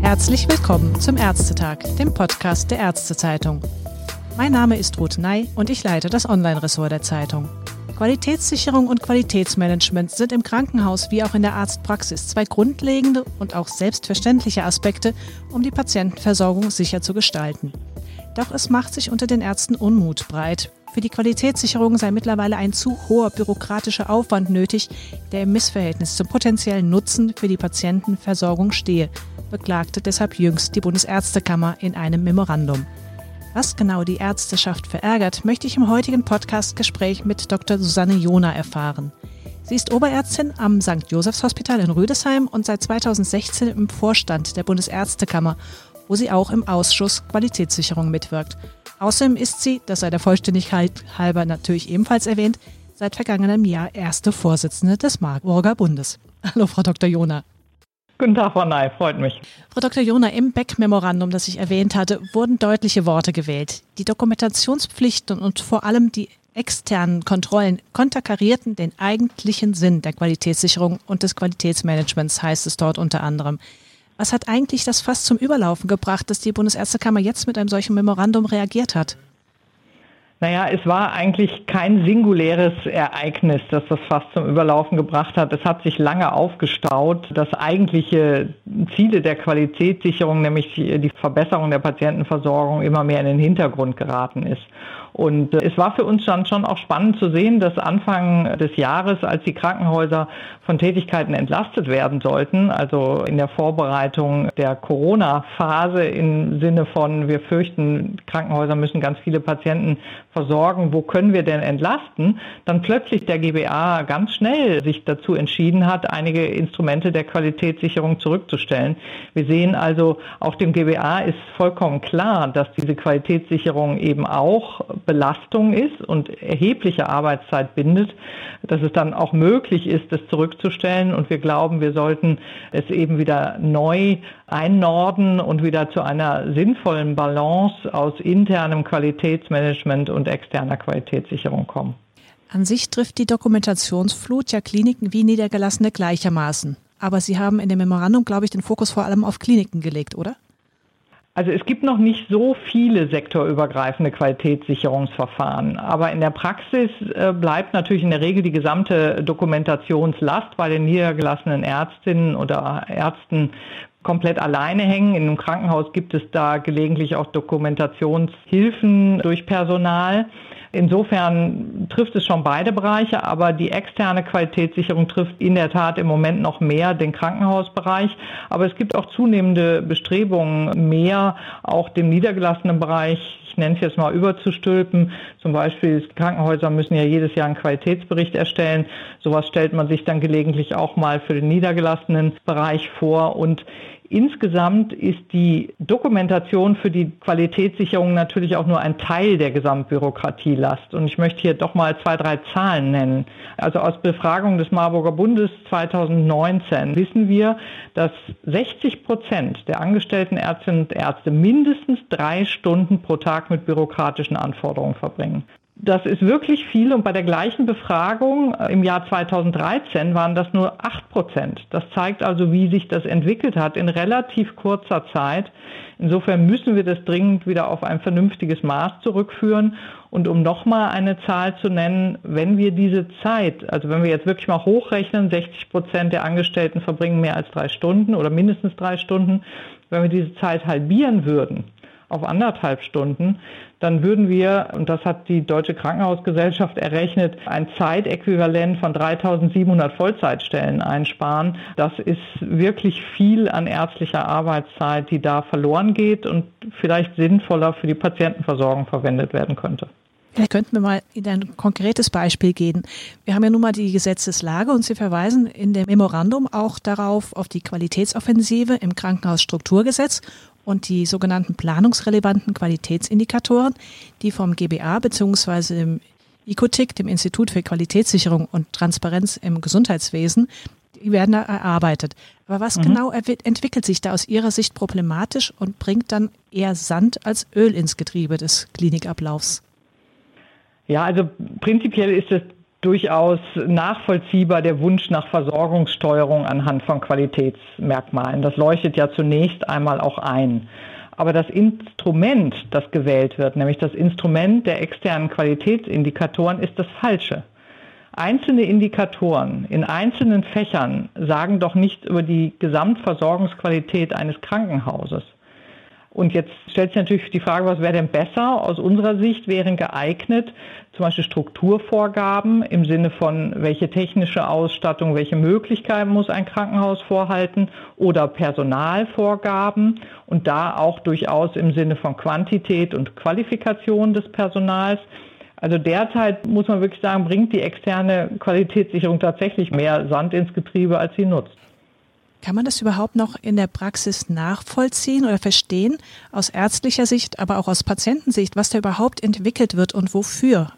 Herzlich willkommen zum Ärztetag, dem Podcast der Ärztezeitung. Mein Name ist Ruth Ney und ich leite das Online-Ressort der Zeitung. Qualitätssicherung und Qualitätsmanagement sind im Krankenhaus wie auch in der Arztpraxis zwei grundlegende und auch selbstverständliche Aspekte, um die Patientenversorgung sicher zu gestalten. Doch es macht sich unter den Ärzten Unmut breit. Für die Qualitätssicherung sei mittlerweile ein zu hoher bürokratischer Aufwand nötig, der im Missverhältnis zum potenziellen Nutzen für die Patientenversorgung stehe, beklagte deshalb jüngst die Bundesärztekammer in einem Memorandum. Was genau die Ärzteschaft verärgert, möchte ich im heutigen Podcast-Gespräch mit Dr. Susanne Jona erfahren. Sie ist Oberärztin am St. Josephs Hospital in Rüdesheim und seit 2016 im Vorstand der Bundesärztekammer, wo sie auch im Ausschuss Qualitätssicherung mitwirkt. Außerdem ist sie, das sei der Vollständigkeit halber natürlich ebenfalls erwähnt, seit vergangenem Jahr erste Vorsitzende des Marburger Bundes. Hallo, Frau Dr. Jona. Guten Tag, Frau Ney, freut mich. Frau Dr. Jona, im Beck-Memorandum, das ich erwähnt hatte, wurden deutliche Worte gewählt. Die Dokumentationspflichten und vor allem die externen Kontrollen konterkarierten den eigentlichen Sinn der Qualitätssicherung und des Qualitätsmanagements, heißt es dort unter anderem. Was hat eigentlich das fast zum Überlaufen gebracht, dass die Bundesärztekammer jetzt mit einem solchen Memorandum reagiert hat? Naja, es war eigentlich kein singuläres Ereignis, das das fast zum Überlaufen gebracht hat. Es hat sich lange aufgestaut. Das eigentliche Ziele der Qualitätssicherung, nämlich die Verbesserung der Patientenversorgung, immer mehr in den Hintergrund geraten ist. Und äh, es war für uns dann schon auch spannend zu sehen, dass Anfang des Jahres, als die Krankenhäuser von Tätigkeiten entlastet werden sollten, also in der Vorbereitung der Corona-Phase im Sinne von, wir fürchten, Krankenhäuser müssen ganz viele Patienten versorgen, wo können wir denn entlasten, dann plötzlich der GBA ganz schnell sich dazu entschieden hat, einige Instrumente der Qualitätssicherung zurückzustellen. Wir sehen also, auch dem GBA ist vollkommen klar, dass diese Qualitätssicherung eben auch Belastung ist und erhebliche Arbeitszeit bindet, dass es dann auch möglich ist, das zurückzustellen. Und wir glauben, wir sollten es eben wieder neu einnorden und wieder zu einer sinnvollen Balance aus internem Qualitätsmanagement und externer Qualitätssicherung kommen. An sich trifft die Dokumentationsflut ja Kliniken wie Niedergelassene gleichermaßen. Aber Sie haben in dem Memorandum, glaube ich, den Fokus vor allem auf Kliniken gelegt, oder? Also es gibt noch nicht so viele sektorübergreifende Qualitätssicherungsverfahren, aber in der Praxis äh, bleibt natürlich in der Regel die gesamte Dokumentationslast bei den niedergelassenen Ärztinnen oder Ärzten komplett alleine hängen. In einem Krankenhaus gibt es da gelegentlich auch Dokumentationshilfen durch Personal. Insofern trifft es schon beide Bereiche, aber die externe Qualitätssicherung trifft in der Tat im Moment noch mehr den Krankenhausbereich. Aber es gibt auch zunehmende Bestrebungen, mehr auch dem niedergelassenen Bereich ich nenne es jetzt mal überzustülpen. Zum Beispiel Krankenhäuser müssen ja jedes Jahr einen Qualitätsbericht erstellen. Sowas stellt man sich dann gelegentlich auch mal für den niedergelassenen Bereich vor. Und Insgesamt ist die Dokumentation für die Qualitätssicherung natürlich auch nur ein Teil der Gesamtbürokratielast. Und ich möchte hier doch mal zwei, drei Zahlen nennen. Also aus Befragung des Marburger Bundes 2019 wissen wir, dass 60 Prozent der angestellten Ärztinnen und Ärzte mindestens drei Stunden pro Tag mit bürokratischen Anforderungen verbringen. Das ist wirklich viel und bei der gleichen Befragung äh, im Jahr 2013 waren das nur 8 Prozent. Das zeigt also, wie sich das entwickelt hat in relativ kurzer Zeit. Insofern müssen wir das dringend wieder auf ein vernünftiges Maß zurückführen. Und um nochmal eine Zahl zu nennen, wenn wir diese Zeit, also wenn wir jetzt wirklich mal hochrechnen, 60 Prozent der Angestellten verbringen mehr als drei Stunden oder mindestens drei Stunden, wenn wir diese Zeit halbieren würden, auf anderthalb Stunden, dann würden wir, und das hat die Deutsche Krankenhausgesellschaft errechnet, ein Zeitäquivalent von 3700 Vollzeitstellen einsparen. Das ist wirklich viel an ärztlicher Arbeitszeit, die da verloren geht und vielleicht sinnvoller für die Patientenversorgung verwendet werden könnte. Vielleicht könnten wir mal in ein konkretes Beispiel gehen. Wir haben ja nun mal die Gesetzeslage und Sie verweisen in dem Memorandum auch darauf, auf die Qualitätsoffensive im Krankenhausstrukturgesetz und die sogenannten planungsrelevanten Qualitätsindikatoren, die vom GBA bzw. dem ICOTIC, dem Institut für Qualitätssicherung und Transparenz im Gesundheitswesen, die werden da erarbeitet. Aber was mhm. genau entwickelt sich da aus Ihrer Sicht problematisch und bringt dann eher Sand als Öl ins Getriebe des Klinikablaufs? Ja, also prinzipiell ist es durchaus nachvollziehbar der Wunsch nach Versorgungssteuerung anhand von Qualitätsmerkmalen. Das leuchtet ja zunächst einmal auch ein. Aber das Instrument, das gewählt wird, nämlich das Instrument der externen Qualitätsindikatoren, ist das falsche. Einzelne Indikatoren in einzelnen Fächern sagen doch nicht über die Gesamtversorgungsqualität eines Krankenhauses. Und jetzt stellt sich natürlich die Frage, was wäre denn besser? Aus unserer Sicht wären geeignet zum Beispiel Strukturvorgaben im Sinne von, welche technische Ausstattung, welche Möglichkeiten muss ein Krankenhaus vorhalten oder Personalvorgaben und da auch durchaus im Sinne von Quantität und Qualifikation des Personals. Also derzeit muss man wirklich sagen, bringt die externe Qualitätssicherung tatsächlich mehr Sand ins Getriebe, als sie nutzt. Kann man das überhaupt noch in der Praxis nachvollziehen oder verstehen, aus ärztlicher Sicht, aber auch aus Patientensicht, was da überhaupt entwickelt wird und wofür?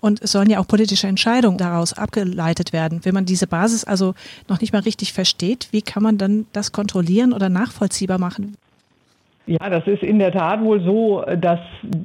Und es sollen ja auch politische Entscheidungen daraus abgeleitet werden. Wenn man diese Basis also noch nicht mal richtig versteht, wie kann man dann das kontrollieren oder nachvollziehbar machen? Ja, das ist in der Tat wohl so, dass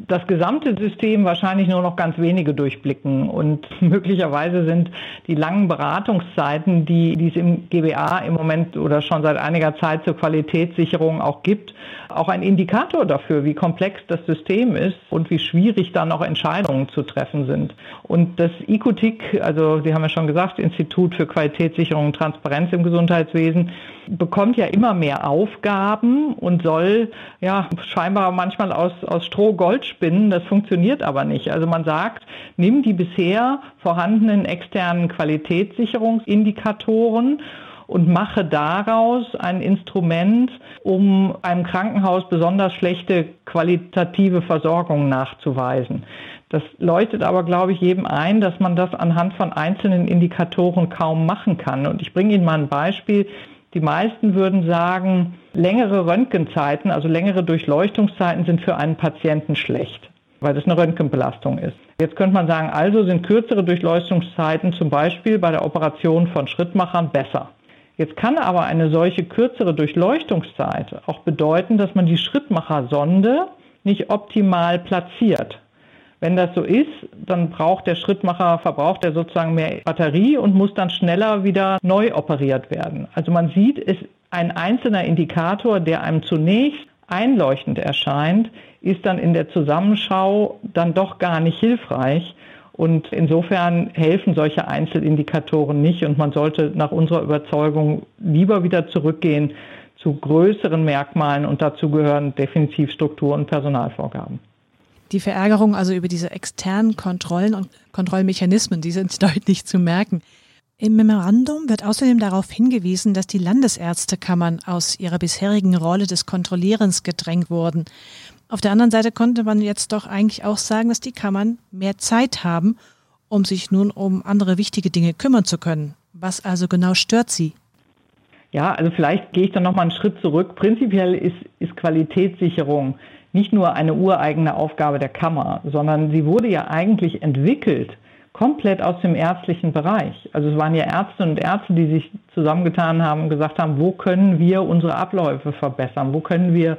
das gesamte System wahrscheinlich nur noch ganz wenige durchblicken. Und möglicherweise sind die langen Beratungszeiten, die, die es im GBA im Moment oder schon seit einiger Zeit zur Qualitätssicherung auch gibt, auch ein Indikator dafür, wie komplex das System ist und wie schwierig dann auch Entscheidungen zu treffen sind. Und das IQTIC, also Sie haben ja schon gesagt, Institut für Qualitätssicherung und Transparenz im Gesundheitswesen, bekommt ja immer mehr Aufgaben und soll ja scheinbar manchmal aus, aus Stroh Gold spinnen. Das funktioniert aber nicht. Also man sagt, nimm die bisher vorhandenen externen Qualitätssicherungsindikatoren und mache daraus ein Instrument, um einem Krankenhaus besonders schlechte qualitative Versorgung nachzuweisen. Das leuchtet aber, glaube ich, jedem ein, dass man das anhand von einzelnen Indikatoren kaum machen kann. Und ich bringe Ihnen mal ein Beispiel. Die meisten würden sagen, längere Röntgenzeiten, also längere Durchleuchtungszeiten sind für einen Patienten schlecht, weil das eine Röntgenbelastung ist. Jetzt könnte man sagen, also sind kürzere Durchleuchtungszeiten zum Beispiel bei der Operation von Schrittmachern besser. Jetzt kann aber eine solche kürzere Durchleuchtungszeit auch bedeuten, dass man die Schrittmachersonde nicht optimal platziert. Wenn das so ist, dann braucht der Schrittmacher, verbraucht er sozusagen mehr Batterie und muss dann schneller wieder neu operiert werden. Also man sieht, es ein einzelner Indikator, der einem zunächst einleuchtend erscheint, ist dann in der Zusammenschau dann doch gar nicht hilfreich. Und insofern helfen solche Einzelindikatoren nicht und man sollte nach unserer Überzeugung lieber wieder zurückgehen zu größeren Merkmalen und dazu gehören definitiv Struktur- und Personalvorgaben. Die Verärgerung also über diese externen Kontrollen und Kontrollmechanismen, die sind deutlich zu merken. Im Memorandum wird außerdem darauf hingewiesen, dass die Landesärztekammern aus ihrer bisherigen Rolle des Kontrollierens gedrängt wurden. Auf der anderen Seite konnte man jetzt doch eigentlich auch sagen, dass die Kammern mehr Zeit haben, um sich nun um andere wichtige Dinge kümmern zu können. Was also genau stört Sie? Ja, also vielleicht gehe ich dann noch mal einen Schritt zurück. Prinzipiell ist, ist Qualitätssicherung nicht nur eine ureigene Aufgabe der Kammer, sondern sie wurde ja eigentlich entwickelt komplett aus dem ärztlichen Bereich. Also es waren ja Ärzte und Ärzte, die sich zusammengetan haben und gesagt haben, wo können wir unsere Abläufe verbessern, wo können wir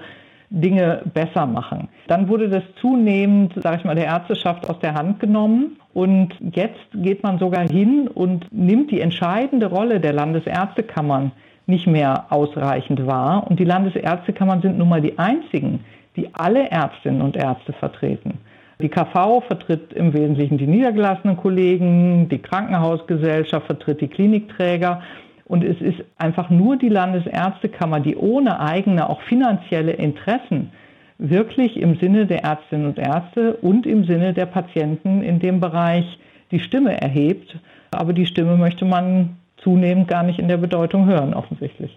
Dinge besser machen. Dann wurde das zunehmend, sage ich mal, der Ärzteschaft aus der Hand genommen und jetzt geht man sogar hin und nimmt die entscheidende Rolle der Landesärztekammern nicht mehr ausreichend wahr. Und die Landesärztekammern sind nun mal die einzigen, die alle Ärztinnen und Ärzte vertreten. Die KV vertritt im Wesentlichen die niedergelassenen Kollegen, die Krankenhausgesellschaft vertritt die Klinikträger und es ist einfach nur die Landesärztekammer, die ohne eigene, auch finanzielle Interessen wirklich im Sinne der Ärztinnen und Ärzte und im Sinne der Patienten in dem Bereich die Stimme erhebt. Aber die Stimme möchte man zunehmend gar nicht in der Bedeutung hören, offensichtlich.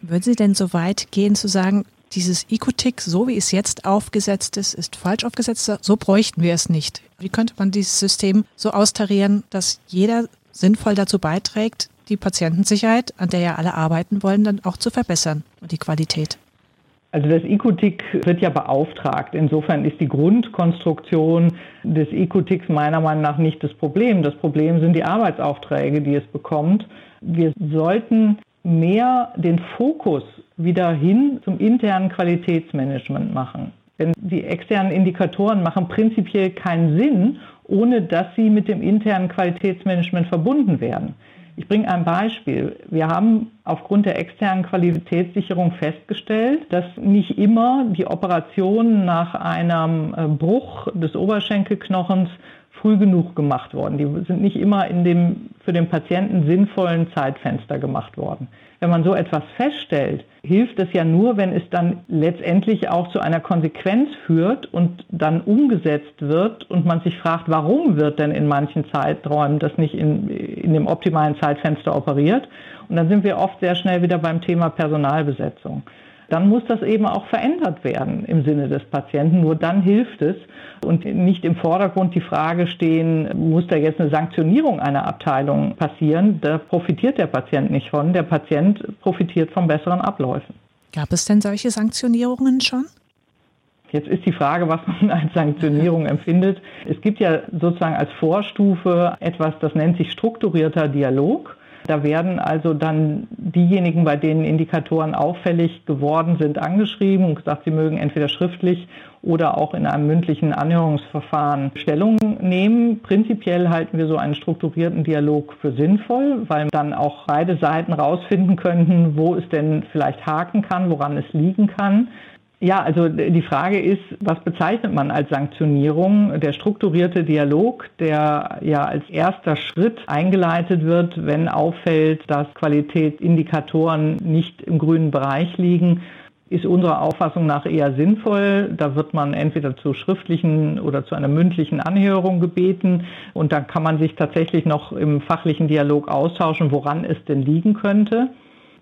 Würden Sie denn so weit gehen zu sagen, dieses Ecotick, so wie es jetzt aufgesetzt ist, ist falsch aufgesetzt, so bräuchten wir es nicht. Wie könnte man dieses System so austarieren, dass jeder sinnvoll dazu beiträgt, die Patientensicherheit, an der ja alle arbeiten wollen, dann auch zu verbessern und die Qualität. Also das IQTIC wird ja beauftragt. Insofern ist die Grundkonstruktion des IQTICs meiner Meinung nach nicht das Problem. Das Problem sind die Arbeitsaufträge, die es bekommt. Wir sollten mehr den Fokus wieder hin zum internen Qualitätsmanagement machen. Denn die externen Indikatoren machen prinzipiell keinen Sinn ohne dass sie mit dem internen Qualitätsmanagement verbunden werden. Ich bringe ein Beispiel. Wir haben aufgrund der externen Qualitätssicherung festgestellt, dass nicht immer die Operationen nach einem äh, Bruch des Oberschenkelknochens früh genug gemacht worden. Die sind nicht immer in dem für den Patienten sinnvollen Zeitfenster gemacht worden. Wenn man so etwas feststellt, hilft es ja nur, wenn es dann letztendlich auch zu einer Konsequenz führt und dann umgesetzt wird und man sich fragt, warum wird denn in manchen Zeiträumen das nicht in, in dem optimalen Zeitfenster operiert? Und dann sind wir oft sehr schnell wieder beim Thema Personalbesetzung dann muss das eben auch verändert werden im Sinne des Patienten. Nur dann hilft es und nicht im Vordergrund die Frage stehen, muss da jetzt eine Sanktionierung einer Abteilung passieren? Da profitiert der Patient nicht von. Der Patient profitiert von besseren Abläufen. Gab es denn solche Sanktionierungen schon? Jetzt ist die Frage, was man als Sanktionierung empfindet. Es gibt ja sozusagen als Vorstufe etwas, das nennt sich strukturierter Dialog. Da werden also dann diejenigen, bei denen Indikatoren auffällig geworden sind, angeschrieben und gesagt, sie mögen entweder schriftlich oder auch in einem mündlichen Anhörungsverfahren Stellung nehmen. Prinzipiell halten wir so einen strukturierten Dialog für sinnvoll, weil dann auch beide Seiten rausfinden könnten, wo es denn vielleicht haken kann, woran es liegen kann. Ja, also die Frage ist, was bezeichnet man als Sanktionierung? Der strukturierte Dialog, der ja als erster Schritt eingeleitet wird, wenn auffällt, dass Qualitätsindikatoren nicht im grünen Bereich liegen, ist unserer Auffassung nach eher sinnvoll. Da wird man entweder zu schriftlichen oder zu einer mündlichen Anhörung gebeten und dann kann man sich tatsächlich noch im fachlichen Dialog austauschen, woran es denn liegen könnte.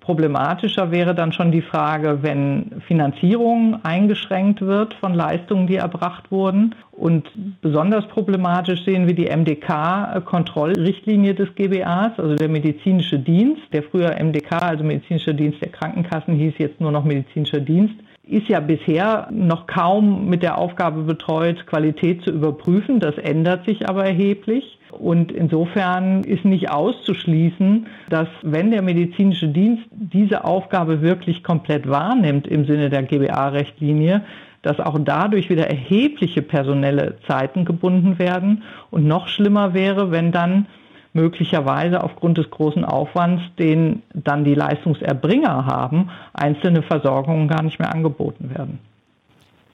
Problematischer wäre dann schon die Frage, wenn Finanzierung eingeschränkt wird von Leistungen, die erbracht wurden. Und besonders problematisch sehen wir die MDK-Kontrollrichtlinie des GBAs, also der medizinische Dienst, der früher MDK, also medizinischer Dienst der Krankenkassen, hieß jetzt nur noch medizinischer Dienst ist ja bisher noch kaum mit der Aufgabe betreut, Qualität zu überprüfen. Das ändert sich aber erheblich. Und insofern ist nicht auszuschließen, dass wenn der medizinische Dienst diese Aufgabe wirklich komplett wahrnimmt im Sinne der GBA-Richtlinie, dass auch dadurch wieder erhebliche personelle Zeiten gebunden werden. Und noch schlimmer wäre, wenn dann möglicherweise aufgrund des großen Aufwands, den dann die Leistungserbringer haben, einzelne Versorgungen gar nicht mehr angeboten werden.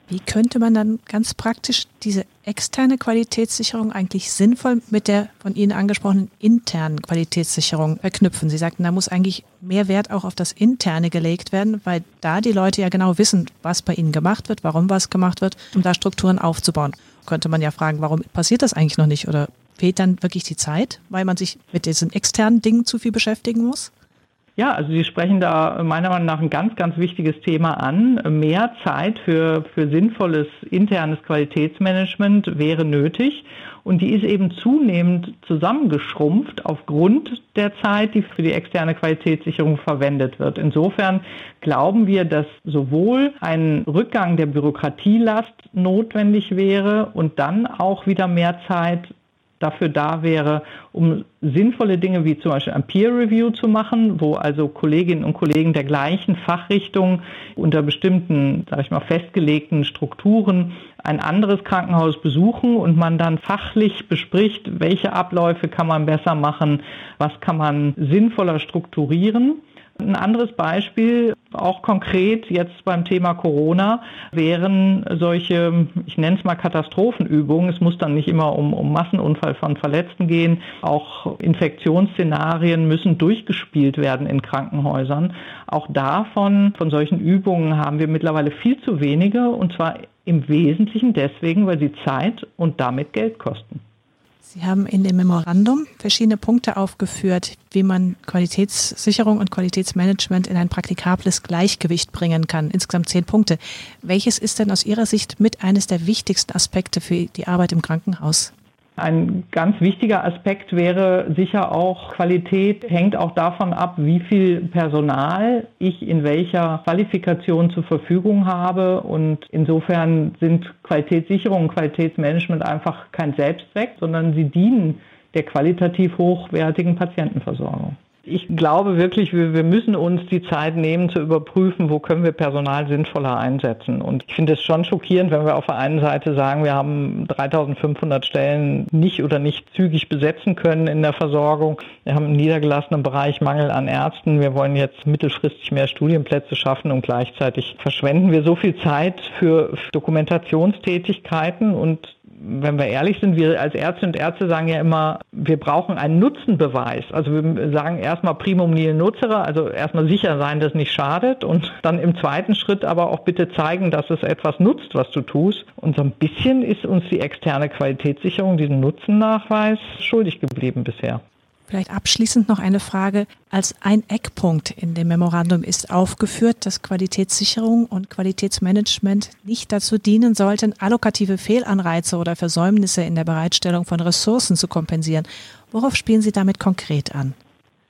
Wie könnte man dann ganz praktisch diese externe Qualitätssicherung eigentlich sinnvoll mit der von Ihnen angesprochenen internen Qualitätssicherung verknüpfen? Sie sagten, da muss eigentlich mehr Wert auch auf das Interne gelegt werden, weil da die Leute ja genau wissen, was bei ihnen gemacht wird, warum was gemacht wird, um da Strukturen aufzubauen. Könnte man ja fragen, warum passiert das eigentlich noch nicht oder fehlt dann wirklich die Zeit, weil man sich mit diesen externen Dingen zu viel beschäftigen muss? Ja, also Sie sprechen da meiner Meinung nach ein ganz, ganz wichtiges Thema an. Mehr Zeit für, für sinnvolles internes Qualitätsmanagement wäre nötig. Und die ist eben zunehmend zusammengeschrumpft aufgrund der Zeit, die für die externe Qualitätssicherung verwendet wird. Insofern glauben wir, dass sowohl ein Rückgang der Bürokratielast notwendig wäre und dann auch wieder mehr Zeit dafür da wäre, um sinnvolle Dinge wie zum Beispiel ein Peer Review zu machen, wo also Kolleginnen und Kollegen der gleichen Fachrichtung unter bestimmten, sage ich mal, festgelegten Strukturen ein anderes Krankenhaus besuchen und man dann fachlich bespricht, welche Abläufe kann man besser machen, was kann man sinnvoller strukturieren. Ein anderes Beispiel, auch konkret jetzt beim Thema Corona, wären solche, ich nenne es mal Katastrophenübungen. Es muss dann nicht immer um, um Massenunfall von Verletzten gehen. Auch Infektionsszenarien müssen durchgespielt werden in Krankenhäusern. Auch davon, von solchen Übungen haben wir mittlerweile viel zu wenige und zwar im Wesentlichen deswegen, weil sie Zeit und damit Geld kosten. Sie haben in dem Memorandum verschiedene Punkte aufgeführt, wie man Qualitätssicherung und Qualitätsmanagement in ein praktikables Gleichgewicht bringen kann. Insgesamt zehn Punkte. Welches ist denn aus Ihrer Sicht mit eines der wichtigsten Aspekte für die Arbeit im Krankenhaus? Ein ganz wichtiger Aspekt wäre sicher auch, Qualität hängt auch davon ab, wie viel Personal ich in welcher Qualifikation zur Verfügung habe. Und insofern sind Qualitätssicherung und Qualitätsmanagement einfach kein Selbstzweck, sondern sie dienen der qualitativ hochwertigen Patientenversorgung. Ich glaube wirklich, wir, müssen uns die Zeit nehmen zu überprüfen, wo können wir Personal sinnvoller einsetzen. Und ich finde es schon schockierend, wenn wir auf der einen Seite sagen, wir haben 3500 Stellen nicht oder nicht zügig besetzen können in der Versorgung. Wir haben im niedergelassenen Bereich Mangel an Ärzten. Wir wollen jetzt mittelfristig mehr Studienplätze schaffen und gleichzeitig verschwenden wir so viel Zeit für Dokumentationstätigkeiten und wenn wir ehrlich sind, wir als Ärzte und Ärzte sagen ja immer, wir brauchen einen Nutzenbeweis. Also wir sagen erstmal primum nihil nutzere, also erstmal sicher sein, dass es nicht schadet und dann im zweiten Schritt aber auch bitte zeigen, dass es etwas nutzt, was du tust. Und so ein bisschen ist uns die externe Qualitätssicherung diesen Nutzennachweis schuldig geblieben bisher. Vielleicht abschließend noch eine Frage. Als ein Eckpunkt in dem Memorandum ist aufgeführt, dass Qualitätssicherung und Qualitätsmanagement nicht dazu dienen sollten, allokative Fehlanreize oder Versäumnisse in der Bereitstellung von Ressourcen zu kompensieren. Worauf spielen Sie damit konkret an?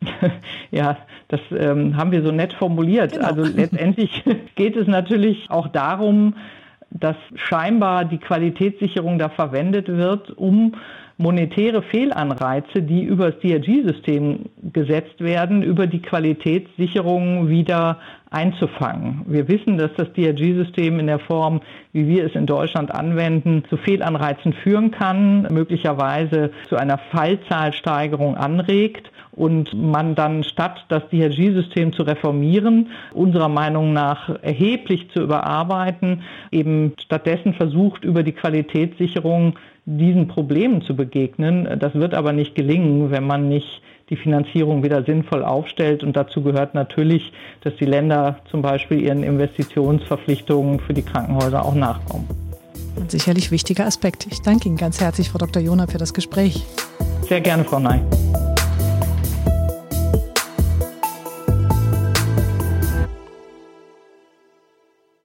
Ja, das ähm, haben wir so nett formuliert. Genau. Also letztendlich geht es natürlich auch darum, dass scheinbar die Qualitätssicherung da verwendet wird, um monetäre Fehlanreize, die über das DRG-System gesetzt werden, über die Qualitätssicherung wieder einzufangen. Wir wissen, dass das DRG-System in der Form, wie wir es in Deutschland anwenden, zu Fehlanreizen führen kann, möglicherweise zu einer Fallzahlsteigerung anregt und man dann statt das DRG-System zu reformieren, unserer Meinung nach erheblich zu überarbeiten, eben stattdessen versucht, über die Qualitätssicherung diesen Problemen zu begegnen. Das wird aber nicht gelingen, wenn man nicht die Finanzierung wieder sinnvoll aufstellt. Und dazu gehört natürlich, dass die Länder zum Beispiel ihren Investitionsverpflichtungen für die Krankenhäuser auch nachkommen. Ein sicherlich wichtiger Aspekt. Ich danke Ihnen ganz herzlich, Frau Dr. Jona, für das Gespräch. Sehr gerne, Frau Ney.